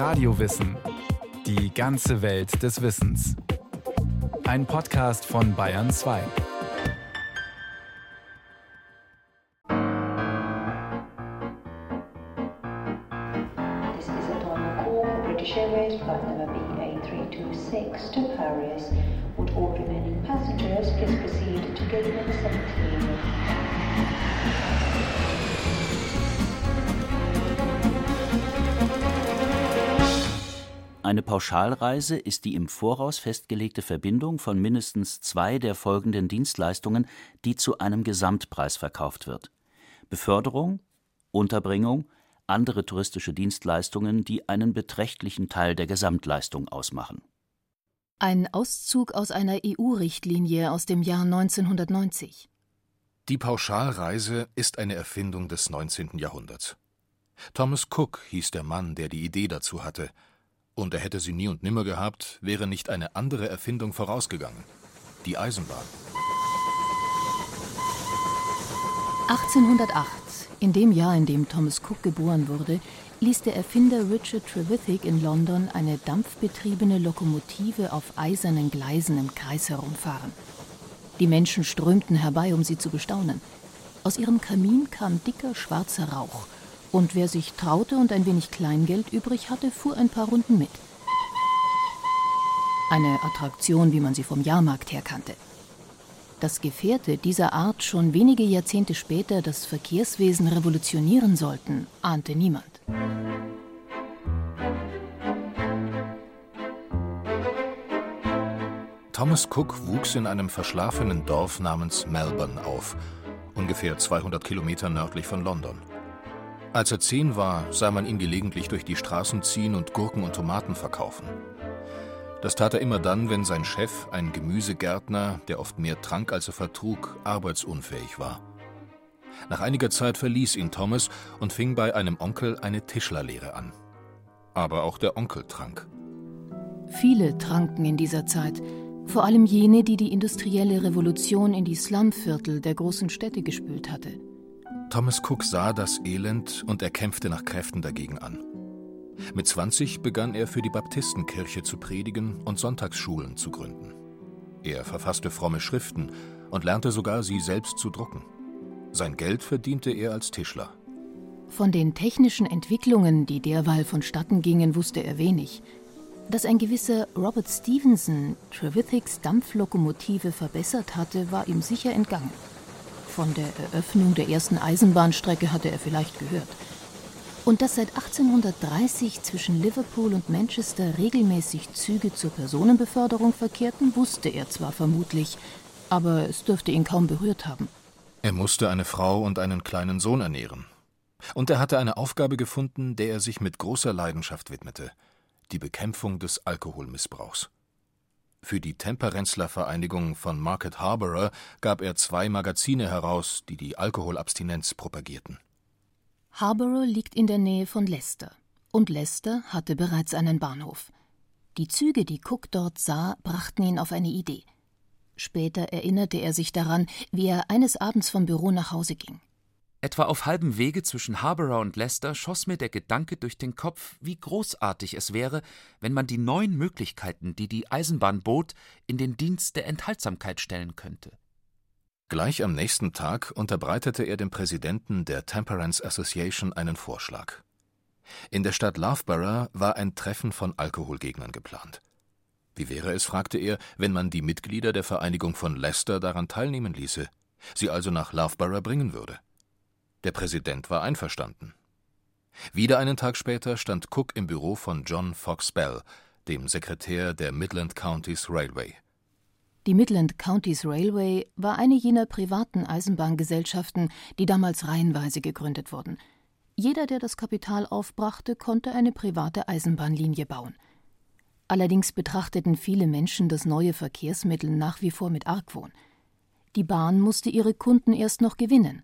Radiowissen. Die ganze Welt des Wissens. Ein Podcast von Bayern 2. Eine Pauschalreise ist die im Voraus festgelegte Verbindung von mindestens zwei der folgenden Dienstleistungen, die zu einem Gesamtpreis verkauft wird: Beförderung, Unterbringung, andere touristische Dienstleistungen, die einen beträchtlichen Teil der Gesamtleistung ausmachen. Ein Auszug aus einer EU-Richtlinie aus dem Jahr 1990. Die Pauschalreise ist eine Erfindung des 19. Jahrhunderts. Thomas Cook hieß der Mann, der die Idee dazu hatte, und er hätte sie nie und nimmer gehabt, wäre nicht eine andere Erfindung vorausgegangen: die Eisenbahn. 1808, in dem Jahr, in dem Thomas Cook geboren wurde, ließ der Erfinder Richard Trevithick in London eine dampfbetriebene Lokomotive auf eisernen Gleisen im Kreis herumfahren. Die Menschen strömten herbei, um sie zu bestaunen. Aus ihrem Kamin kam dicker schwarzer Rauch, und wer sich traute und ein wenig Kleingeld übrig hatte, fuhr ein paar Runden mit. Eine Attraktion, wie man sie vom Jahrmarkt her kannte. Dass Gefährte dieser Art schon wenige Jahrzehnte später das Verkehrswesen revolutionieren sollten, ahnte niemand. Thomas Cook wuchs in einem verschlafenen Dorf namens Melbourne auf, ungefähr 200 Kilometer nördlich von London. Als er zehn war, sah man ihn gelegentlich durch die Straßen ziehen und Gurken und Tomaten verkaufen. Das tat er immer dann, wenn sein Chef, ein Gemüsegärtner, der oft mehr trank als er vertrug, arbeitsunfähig war. Nach einiger Zeit verließ ihn Thomas und fing bei einem Onkel eine Tischlerlehre an. Aber auch der Onkel trank. Viele tranken in dieser Zeit, vor allem jene, die die industrielle Revolution in die Slumviertel der großen Städte gespült hatte. Thomas Cook sah das Elend und er kämpfte nach Kräften dagegen an. Mit 20 begann er für die Baptistenkirche zu predigen und Sonntagsschulen zu gründen. Er verfasste fromme Schriften und lernte sogar, sie selbst zu drucken. Sein Geld verdiente er als Tischler. Von den technischen Entwicklungen, die derweil vonstatten gingen, wusste er wenig. Dass ein gewisser Robert Stevenson Trevithicks Dampflokomotive verbessert hatte, war ihm sicher entgangen. Von der Eröffnung der ersten Eisenbahnstrecke hatte er vielleicht gehört. Und dass seit 1830 zwischen Liverpool und Manchester regelmäßig Züge zur Personenbeförderung verkehrten, wusste er zwar vermutlich, aber es dürfte ihn kaum berührt haben. Er musste eine Frau und einen kleinen Sohn ernähren. Und er hatte eine Aufgabe gefunden, der er sich mit großer Leidenschaft widmete: die Bekämpfung des Alkoholmissbrauchs. Für die Temperenzler Vereinigung von Market Harborough gab er zwei Magazine heraus, die die Alkoholabstinenz propagierten. Harborough liegt in der Nähe von Leicester. Und Leicester hatte bereits einen Bahnhof. Die Züge, die Cook dort sah, brachten ihn auf eine Idee. Später erinnerte er sich daran, wie er eines Abends vom Büro nach Hause ging. Etwa auf halbem Wege zwischen Harborough und Leicester schoss mir der Gedanke durch den Kopf, wie großartig es wäre, wenn man die neuen Möglichkeiten, die die Eisenbahn bot, in den Dienst der Enthaltsamkeit stellen könnte. Gleich am nächsten Tag unterbreitete er dem Präsidenten der Temperance Association einen Vorschlag. In der Stadt Loughborough war ein Treffen von Alkoholgegnern geplant. Wie wäre es, fragte er, wenn man die Mitglieder der Vereinigung von Leicester daran teilnehmen ließe, sie also nach Loughborough bringen würde? Der Präsident war einverstanden. Wieder einen Tag später stand Cook im Büro von John Fox Bell, dem Sekretär der Midland Counties Railway. Die Midland Counties Railway war eine jener privaten Eisenbahngesellschaften, die damals reihenweise gegründet wurden. Jeder, der das Kapital aufbrachte, konnte eine private Eisenbahnlinie bauen. Allerdings betrachteten viele Menschen das neue Verkehrsmittel nach wie vor mit Argwohn. Die Bahn musste ihre Kunden erst noch gewinnen.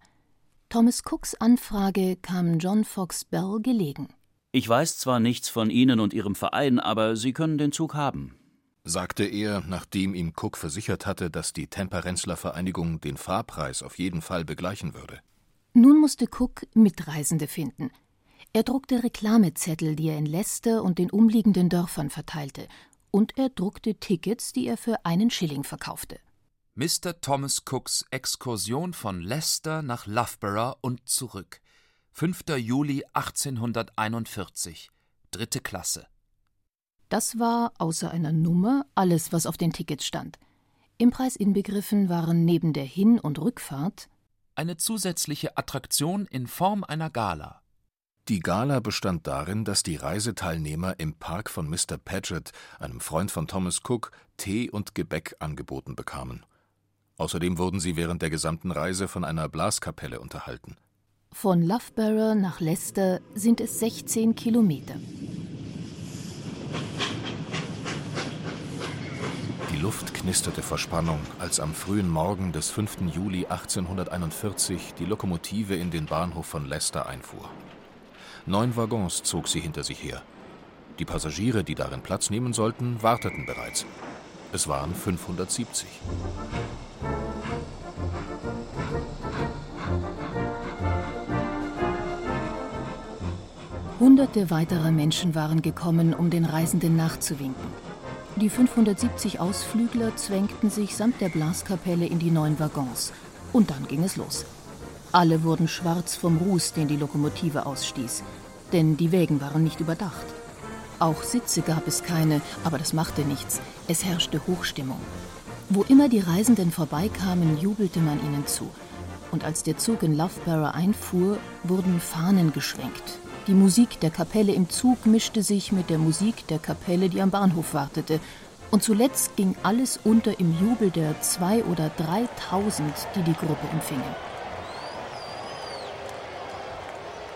Thomas Cooks Anfrage kam John Fox Bell gelegen. Ich weiß zwar nichts von Ihnen und Ihrem Verein, aber Sie können den Zug haben, sagte er, nachdem ihm Cook versichert hatte, dass die Temperenzler Vereinigung den Fahrpreis auf jeden Fall begleichen würde. Nun musste Cook Mitreisende finden. Er druckte Reklamezettel, die er in Leicester und den umliegenden Dörfern verteilte, und er druckte Tickets, die er für einen Schilling verkaufte. Mr. Thomas Cooks Exkursion von Leicester nach Loughborough und zurück. 5. Juli 1841. Dritte Klasse. Das war außer einer Nummer alles, was auf den Tickets stand. Im Preis inbegriffen waren neben der Hin- und Rückfahrt eine zusätzliche Attraktion in Form einer Gala. Die Gala bestand darin, dass die Reiseteilnehmer im Park von Mr. Paget, einem Freund von Thomas Cook, Tee und Gebäck angeboten bekamen. Außerdem wurden sie während der gesamten Reise von einer Blaskapelle unterhalten. Von Loughborough nach Leicester sind es 16 Kilometer. Die Luft knisterte vor Spannung, als am frühen Morgen des 5. Juli 1841 die Lokomotive in den Bahnhof von Leicester einfuhr. Neun Waggons zog sie hinter sich her. Die Passagiere, die darin Platz nehmen sollten, warteten bereits. Es waren 570. Hunderte weiterer Menschen waren gekommen, um den Reisenden nachzuwinken. Die 570 Ausflügler zwängten sich samt der Blaskapelle in die neuen Waggons. Und dann ging es los. Alle wurden schwarz vom Ruß, den die Lokomotive ausstieß. Denn die Wägen waren nicht überdacht. Auch Sitze gab es keine, aber das machte nichts. Es herrschte Hochstimmung. Wo immer die Reisenden vorbeikamen, jubelte man ihnen zu. Und als der Zug in Loughborough einfuhr, wurden Fahnen geschwenkt. Die Musik der Kapelle im Zug mischte sich mit der Musik der Kapelle, die am Bahnhof wartete. Und zuletzt ging alles unter im Jubel der zwei oder dreitausend, die die Gruppe empfingen.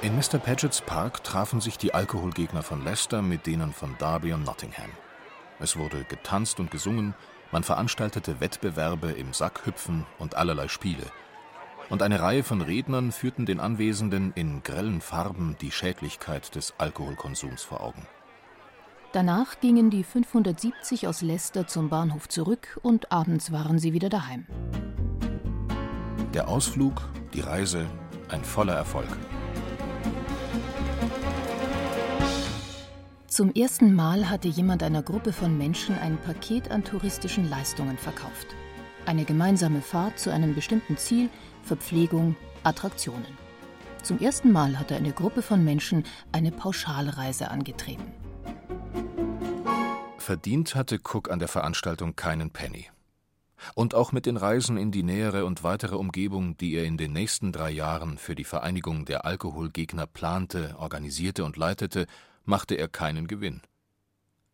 In Mr. Pagets Park trafen sich die Alkoholgegner von Leicester mit denen von Derby und Nottingham. Es wurde getanzt und gesungen, man veranstaltete Wettbewerbe im Sackhüpfen und allerlei Spiele. Und eine Reihe von Rednern führten den Anwesenden in grellen Farben die Schädlichkeit des Alkoholkonsums vor Augen. Danach gingen die 570 aus Leicester zum Bahnhof zurück und abends waren sie wieder daheim. Der Ausflug, die Reise, ein voller Erfolg. Zum ersten Mal hatte jemand einer Gruppe von Menschen ein Paket an touristischen Leistungen verkauft. Eine gemeinsame Fahrt zu einem bestimmten Ziel, Verpflegung, Attraktionen. Zum ersten Mal hatte eine Gruppe von Menschen eine Pauschalreise angetreten. Verdient hatte Cook an der Veranstaltung keinen Penny. Und auch mit den Reisen in die nähere und weitere Umgebung, die er in den nächsten drei Jahren für die Vereinigung der Alkoholgegner plante, organisierte und leitete, machte er keinen Gewinn.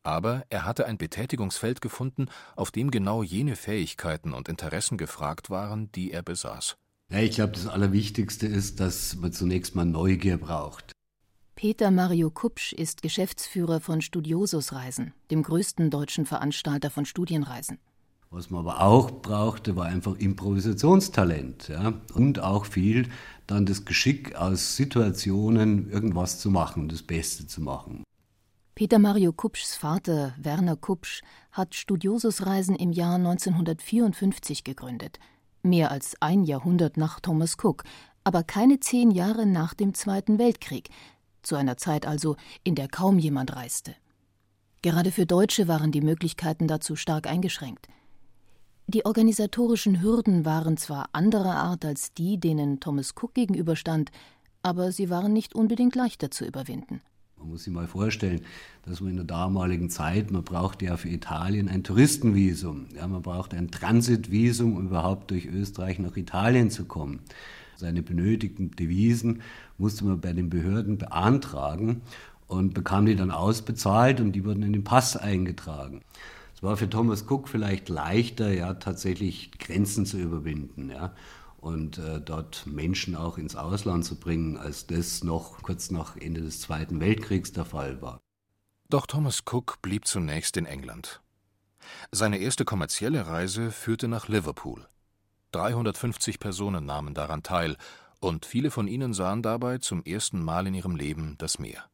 Aber er hatte ein Betätigungsfeld gefunden, auf dem genau jene Fähigkeiten und Interessen gefragt waren, die er besaß. Ja, ich glaube, das Allerwichtigste ist, dass man zunächst mal Neugier braucht. Peter Mario Kupsch ist Geschäftsführer von Studiosus Reisen, dem größten deutschen Veranstalter von Studienreisen. Was man aber auch brauchte, war einfach Improvisationstalent ja? und auch viel dann das Geschick aus Situationen irgendwas zu machen, das Beste zu machen. Peter Mario Kupschs Vater Werner Kupsch hat Studiosusreisen im Jahr 1954 gegründet. Mehr als ein Jahrhundert nach Thomas Cook, aber keine zehn Jahre nach dem Zweiten Weltkrieg, zu einer Zeit also, in der kaum jemand reiste. Gerade für Deutsche waren die Möglichkeiten dazu stark eingeschränkt. Die organisatorischen Hürden waren zwar anderer Art als die, denen Thomas Cook gegenüberstand, aber sie waren nicht unbedingt leichter zu überwinden. Man muss sich mal vorstellen, dass man in der damaligen Zeit, man brauchte ja für Italien ein Touristenvisum, ja, man brauchte ein Transitvisum, um überhaupt durch Österreich nach Italien zu kommen. Seine benötigten Devisen musste man bei den Behörden beantragen und bekam die dann ausbezahlt und die wurden in den Pass eingetragen. Es war für Thomas Cook vielleicht leichter, ja, tatsächlich Grenzen zu überwinden, ja, und äh, dort Menschen auch ins Ausland zu bringen, als das noch kurz nach Ende des Zweiten Weltkriegs der Fall war. Doch Thomas Cook blieb zunächst in England. Seine erste kommerzielle Reise führte nach Liverpool. 350 Personen nahmen daran teil, und viele von ihnen sahen dabei zum ersten Mal in ihrem Leben das Meer.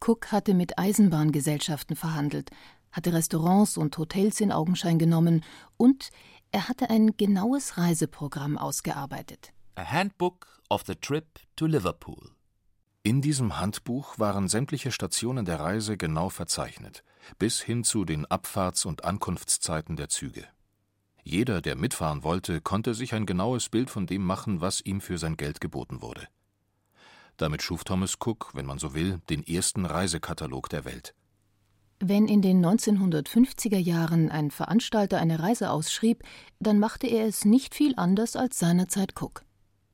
Cook hatte mit Eisenbahngesellschaften verhandelt, hatte Restaurants und Hotels in Augenschein genommen und er hatte ein genaues Reiseprogramm ausgearbeitet. A Handbook of the Trip to Liverpool. In diesem Handbuch waren sämtliche Stationen der Reise genau verzeichnet, bis hin zu den Abfahrts- und Ankunftszeiten der Züge. Jeder, der mitfahren wollte, konnte sich ein genaues Bild von dem machen, was ihm für sein Geld geboten wurde. Damit schuf Thomas Cook, wenn man so will, den ersten Reisekatalog der Welt. Wenn in den 1950er Jahren ein Veranstalter eine Reise ausschrieb, dann machte er es nicht viel anders als seinerzeit Cook.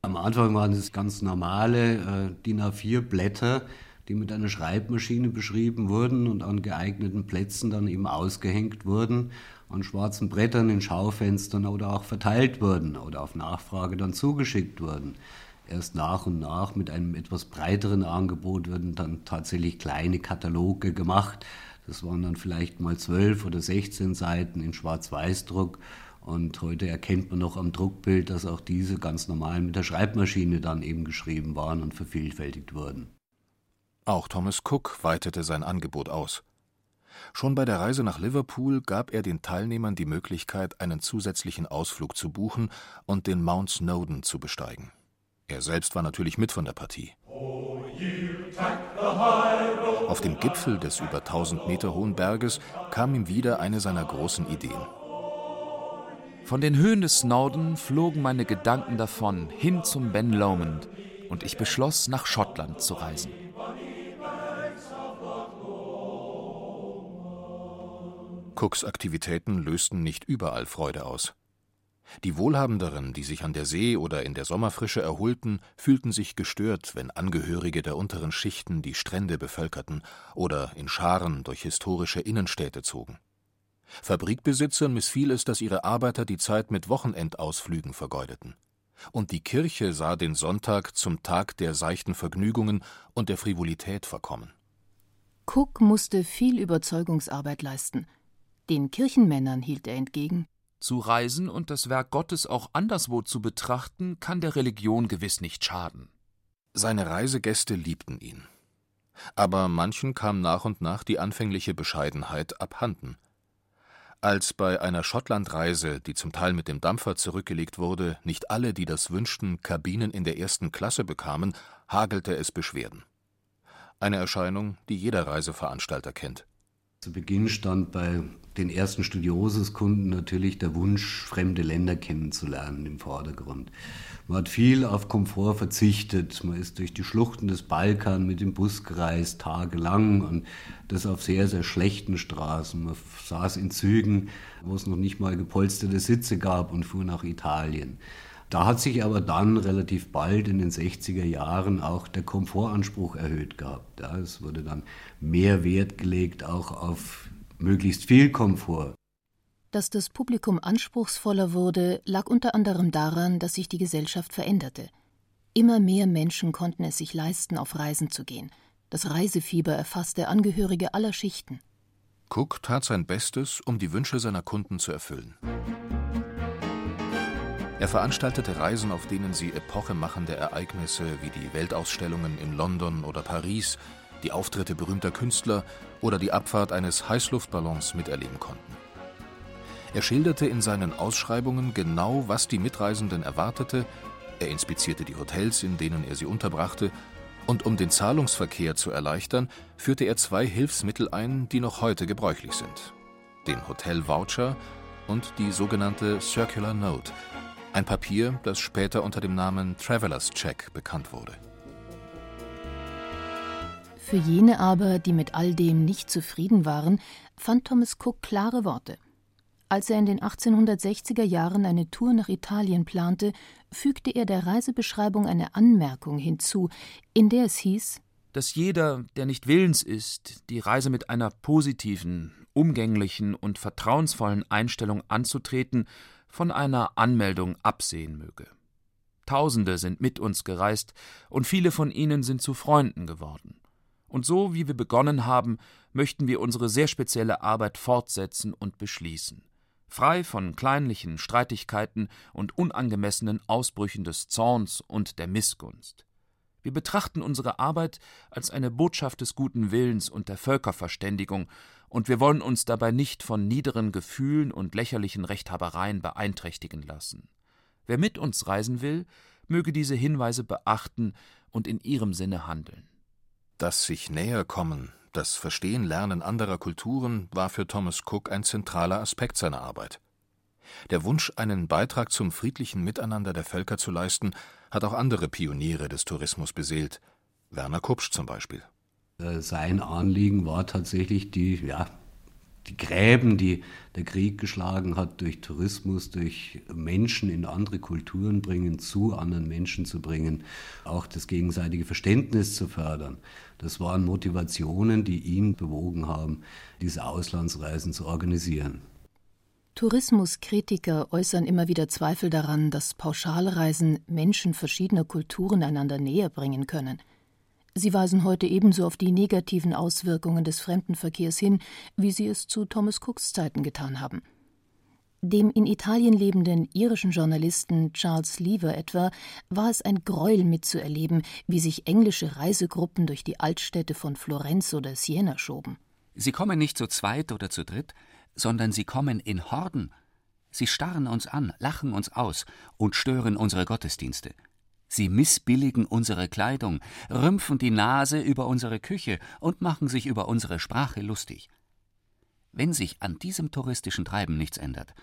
Am Anfang waren es ganz normale äh, DIN A4-Blätter, die mit einer Schreibmaschine beschrieben wurden und an geeigneten Plätzen dann eben ausgehängt wurden, an schwarzen Brettern in Schaufenstern oder auch verteilt wurden oder auf Nachfrage dann zugeschickt wurden. Erst nach und nach mit einem etwas breiteren Angebot wurden dann tatsächlich kleine Kataloge gemacht. Das waren dann vielleicht mal zwölf oder sechzehn Seiten in Schwarz-Weiß-Druck. Und heute erkennt man noch am Druckbild, dass auch diese ganz normal mit der Schreibmaschine dann eben geschrieben waren und vervielfältigt wurden. Auch Thomas Cook weitete sein Angebot aus. Schon bei der Reise nach Liverpool gab er den Teilnehmern die Möglichkeit, einen zusätzlichen Ausflug zu buchen und den Mount Snowdon zu besteigen. Er selbst war natürlich mit von der Partie. Auf dem Gipfel des über 1000 Meter hohen Berges kam ihm wieder eine seiner großen Ideen. Von den Höhen des Snowdon flogen meine Gedanken davon hin zum Ben Lomond und ich beschloss, nach Schottland zu reisen. Cooks Aktivitäten lösten nicht überall Freude aus. Die Wohlhabenderen, die sich an der See oder in der Sommerfrische erholten, fühlten sich gestört, wenn Angehörige der unteren Schichten die Strände bevölkerten oder in Scharen durch historische Innenstädte zogen. Fabrikbesitzern missfiel es, dass ihre Arbeiter die Zeit mit Wochenendausflügen vergeudeten. Und die Kirche sah den Sonntag zum Tag der seichten Vergnügungen und der Frivolität verkommen. Cook musste viel Überzeugungsarbeit leisten. Den Kirchenmännern hielt er entgegen zu reisen und das Werk Gottes auch anderswo zu betrachten, kann der Religion gewiss nicht schaden. Seine Reisegäste liebten ihn. Aber manchen kam nach und nach die anfängliche Bescheidenheit abhanden. Als bei einer Schottlandreise, die zum Teil mit dem Dampfer zurückgelegt wurde, nicht alle, die das wünschten, Kabinen in der ersten Klasse bekamen, hagelte es Beschwerden. Eine Erscheinung, die jeder Reiseveranstalter kennt. Zu Beginn stand bei den ersten Studiosuskunden natürlich der Wunsch, fremde Länder kennenzulernen im Vordergrund. Man hat viel auf Komfort verzichtet. Man ist durch die Schluchten des Balkan mit dem Bus gereist, tagelang und das auf sehr, sehr schlechten Straßen. Man saß in Zügen, wo es noch nicht mal gepolsterte Sitze gab und fuhr nach Italien. Da hat sich aber dann relativ bald in den 60er Jahren auch der Komfortanspruch erhöht gehabt. Ja, es wurde dann mehr Wert gelegt auch auf möglichst viel Komfort. Dass das Publikum anspruchsvoller wurde, lag unter anderem daran, dass sich die Gesellschaft veränderte. Immer mehr Menschen konnten es sich leisten, auf Reisen zu gehen. Das Reisefieber erfasste Angehörige aller Schichten. Cook tat sein Bestes, um die Wünsche seiner Kunden zu erfüllen. Er veranstaltete Reisen, auf denen sie epochemachende Ereignisse wie die Weltausstellungen in London oder Paris, die Auftritte berühmter Künstler oder die Abfahrt eines Heißluftballons miterleben konnten. Er schilderte in seinen Ausschreibungen genau, was die Mitreisenden erwartete, er inspizierte die Hotels, in denen er sie unterbrachte, und um den Zahlungsverkehr zu erleichtern, führte er zwei Hilfsmittel ein, die noch heute gebräuchlich sind: den Hotel Voucher und die sogenannte Circular Note, ein Papier, das später unter dem Namen Travelers Check bekannt wurde. Für jene aber, die mit all dem nicht zufrieden waren, fand Thomas Cook klare Worte. Als er in den 1860er Jahren eine Tour nach Italien plante, fügte er der Reisebeschreibung eine Anmerkung hinzu, in der es hieß, dass jeder, der nicht willens ist, die Reise mit einer positiven, umgänglichen und vertrauensvollen Einstellung anzutreten, von einer Anmeldung absehen möge. Tausende sind mit uns gereist, und viele von ihnen sind zu Freunden geworden. Und so, wie wir begonnen haben, möchten wir unsere sehr spezielle Arbeit fortsetzen und beschließen, frei von kleinlichen Streitigkeiten und unangemessenen Ausbrüchen des Zorns und der Missgunst. Wir betrachten unsere Arbeit als eine Botschaft des guten Willens und der Völkerverständigung und wir wollen uns dabei nicht von niederen Gefühlen und lächerlichen Rechthabereien beeinträchtigen lassen. Wer mit uns reisen will, möge diese Hinweise beachten und in ihrem Sinne handeln. Das sich näher kommen, das Verstehen lernen anderer Kulturen war für Thomas Cook ein zentraler Aspekt seiner Arbeit. Der Wunsch, einen Beitrag zum friedlichen Miteinander der Völker zu leisten, hat auch andere Pioniere des Tourismus beseelt. Werner Kupsch zum Beispiel. Äh, sein Anliegen war tatsächlich die, ja, die Gräben, die der Krieg geschlagen hat, durch Tourismus, durch Menschen in andere Kulturen bringen, zu anderen Menschen zu bringen, auch das gegenseitige Verständnis zu fördern. Das waren Motivationen, die ihn bewogen haben, diese Auslandsreisen zu organisieren. Tourismuskritiker äußern immer wieder Zweifel daran, dass Pauschalreisen Menschen verschiedener Kulturen einander näher bringen können. Sie weisen heute ebenso auf die negativen Auswirkungen des Fremdenverkehrs hin, wie sie es zu Thomas Cooks Zeiten getan haben. Dem in Italien lebenden irischen Journalisten Charles Lever etwa war es ein Gräuel mitzuerleben, wie sich englische Reisegruppen durch die Altstädte von Florenz oder Siena schoben. Sie kommen nicht zu zweit oder zu dritt, sondern sie kommen in Horden. Sie starren uns an, lachen uns aus und stören unsere Gottesdienste. Sie missbilligen unsere Kleidung, rümpfen die Nase über unsere Küche und machen sich über unsere Sprache lustig. Wenn sich an diesem touristischen Treiben nichts ändert,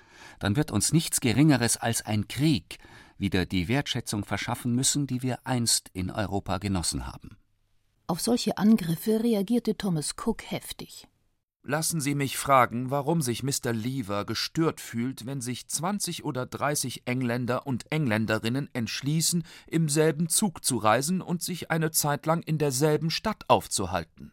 dann wird uns nichts Geringeres als ein Krieg wieder die Wertschätzung verschaffen müssen, die wir einst in Europa genossen haben. Auf solche Angriffe reagierte Thomas Cook heftig. Lassen Sie mich fragen, warum sich Mr. Lever gestört fühlt, wenn sich zwanzig oder dreißig Engländer und Engländerinnen entschließen, im selben Zug zu reisen und sich eine Zeit lang in derselben Stadt aufzuhalten.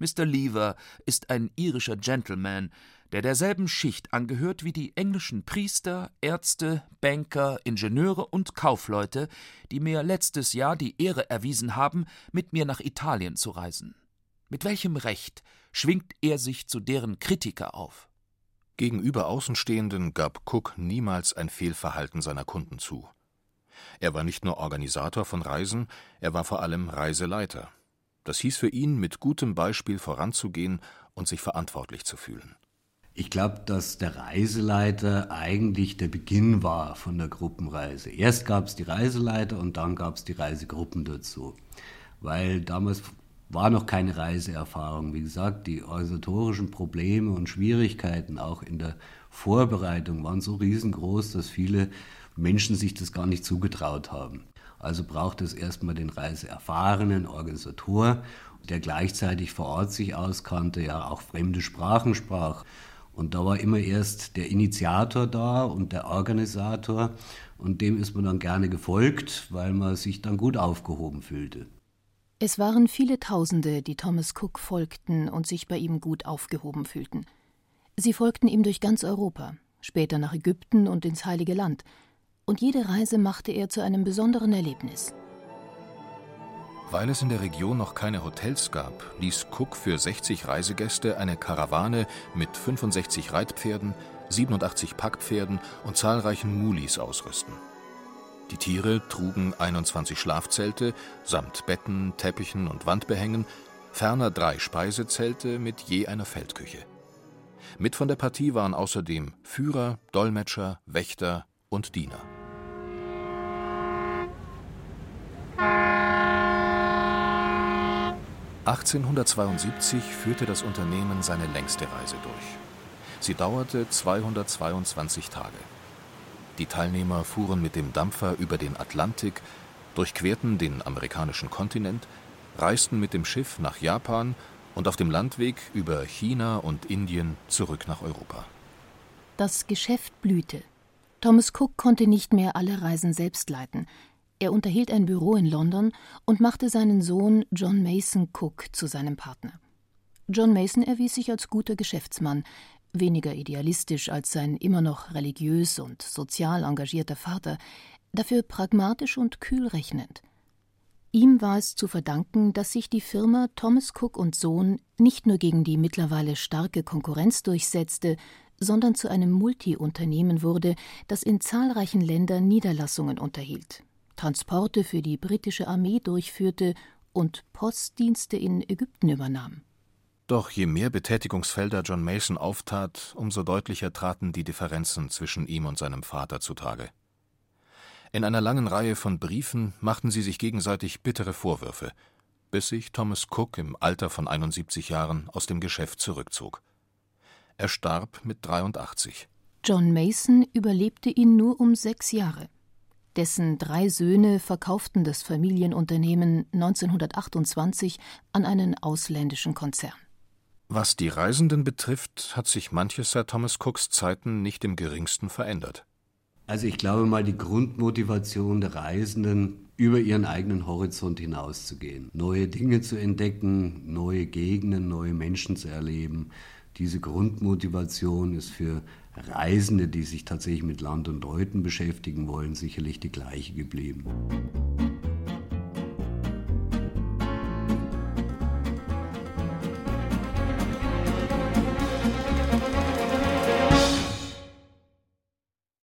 Mr. Lever ist ein irischer Gentleman, der derselben Schicht angehört wie die englischen Priester, Ärzte, Banker, Ingenieure und Kaufleute, die mir letztes Jahr die Ehre erwiesen haben, mit mir nach Italien zu reisen. Mit welchem Recht schwingt er sich zu deren Kritiker auf. Gegenüber Außenstehenden gab Cook niemals ein Fehlverhalten seiner Kunden zu. Er war nicht nur Organisator von Reisen, er war vor allem Reiseleiter. Das hieß für ihn, mit gutem Beispiel voranzugehen und sich verantwortlich zu fühlen. Ich glaube, dass der Reiseleiter eigentlich der Beginn war von der Gruppenreise. Erst gab es die Reiseleiter und dann gab es die Reisegruppen dazu. Weil damals war noch keine Reiseerfahrung. Wie gesagt, die organisatorischen Probleme und Schwierigkeiten auch in der Vorbereitung waren so riesengroß, dass viele Menschen sich das gar nicht zugetraut haben. Also braucht es erstmal den reiseerfahrenen Organisator, der gleichzeitig vor Ort sich auskannte, ja auch fremde Sprachen sprach. Und da war immer erst der Initiator da und der Organisator und dem ist man dann gerne gefolgt, weil man sich dann gut aufgehoben fühlte. Es waren viele Tausende, die Thomas Cook folgten und sich bei ihm gut aufgehoben fühlten. Sie folgten ihm durch ganz Europa, später nach Ägypten und ins Heilige Land, und jede Reise machte er zu einem besonderen Erlebnis. Weil es in der Region noch keine Hotels gab, ließ Cook für 60 Reisegäste eine Karawane mit 65 Reitpferden, 87 Packpferden und zahlreichen Mulis ausrüsten. Die Tiere trugen 21 Schlafzelte samt Betten, Teppichen und Wandbehängen, ferner drei Speisezelte mit je einer Feldküche. Mit von der Partie waren außerdem Führer, Dolmetscher, Wächter und Diener. (1872) führte das Unternehmen seine längste Reise durch. Sie dauerte 222 Tage die Teilnehmer fuhren mit dem Dampfer über den Atlantik, durchquerten den amerikanischen Kontinent, reisten mit dem Schiff nach Japan und auf dem Landweg über China und Indien zurück nach Europa. Das Geschäft blühte. Thomas Cook konnte nicht mehr alle Reisen selbst leiten. Er unterhielt ein Büro in London und machte seinen Sohn John Mason Cook zu seinem Partner. John Mason erwies sich als guter Geschäftsmann, weniger idealistisch als sein immer noch religiös und sozial engagierter Vater, dafür pragmatisch und kühl rechnend. Ihm war es zu verdanken, dass sich die Firma Thomas Cook und Sohn nicht nur gegen die mittlerweile starke Konkurrenz durchsetzte, sondern zu einem Multiunternehmen wurde, das in zahlreichen Ländern Niederlassungen unterhielt, Transporte für die britische Armee durchführte und Postdienste in Ägypten übernahm. Doch je mehr Betätigungsfelder John Mason auftat, umso deutlicher traten die Differenzen zwischen ihm und seinem Vater zutage. In einer langen Reihe von Briefen machten sie sich gegenseitig bittere Vorwürfe. bis sich Thomas Cook im Alter von 71 Jahren aus dem Geschäft zurückzog. Er starb mit 83. John Mason überlebte ihn nur um sechs Jahre. Dessen drei Söhne verkauften das Familienunternehmen 1928 an einen ausländischen Konzern. Was die Reisenden betrifft, hat sich manches seit Thomas Cooks Zeiten nicht im geringsten verändert. Also ich glaube mal, die Grundmotivation der Reisenden, über ihren eigenen Horizont hinauszugehen, neue Dinge zu entdecken, neue Gegenden, neue Menschen zu erleben. Diese Grundmotivation ist für Reisende, die sich tatsächlich mit Land und Leuten beschäftigen wollen, sicherlich die gleiche geblieben.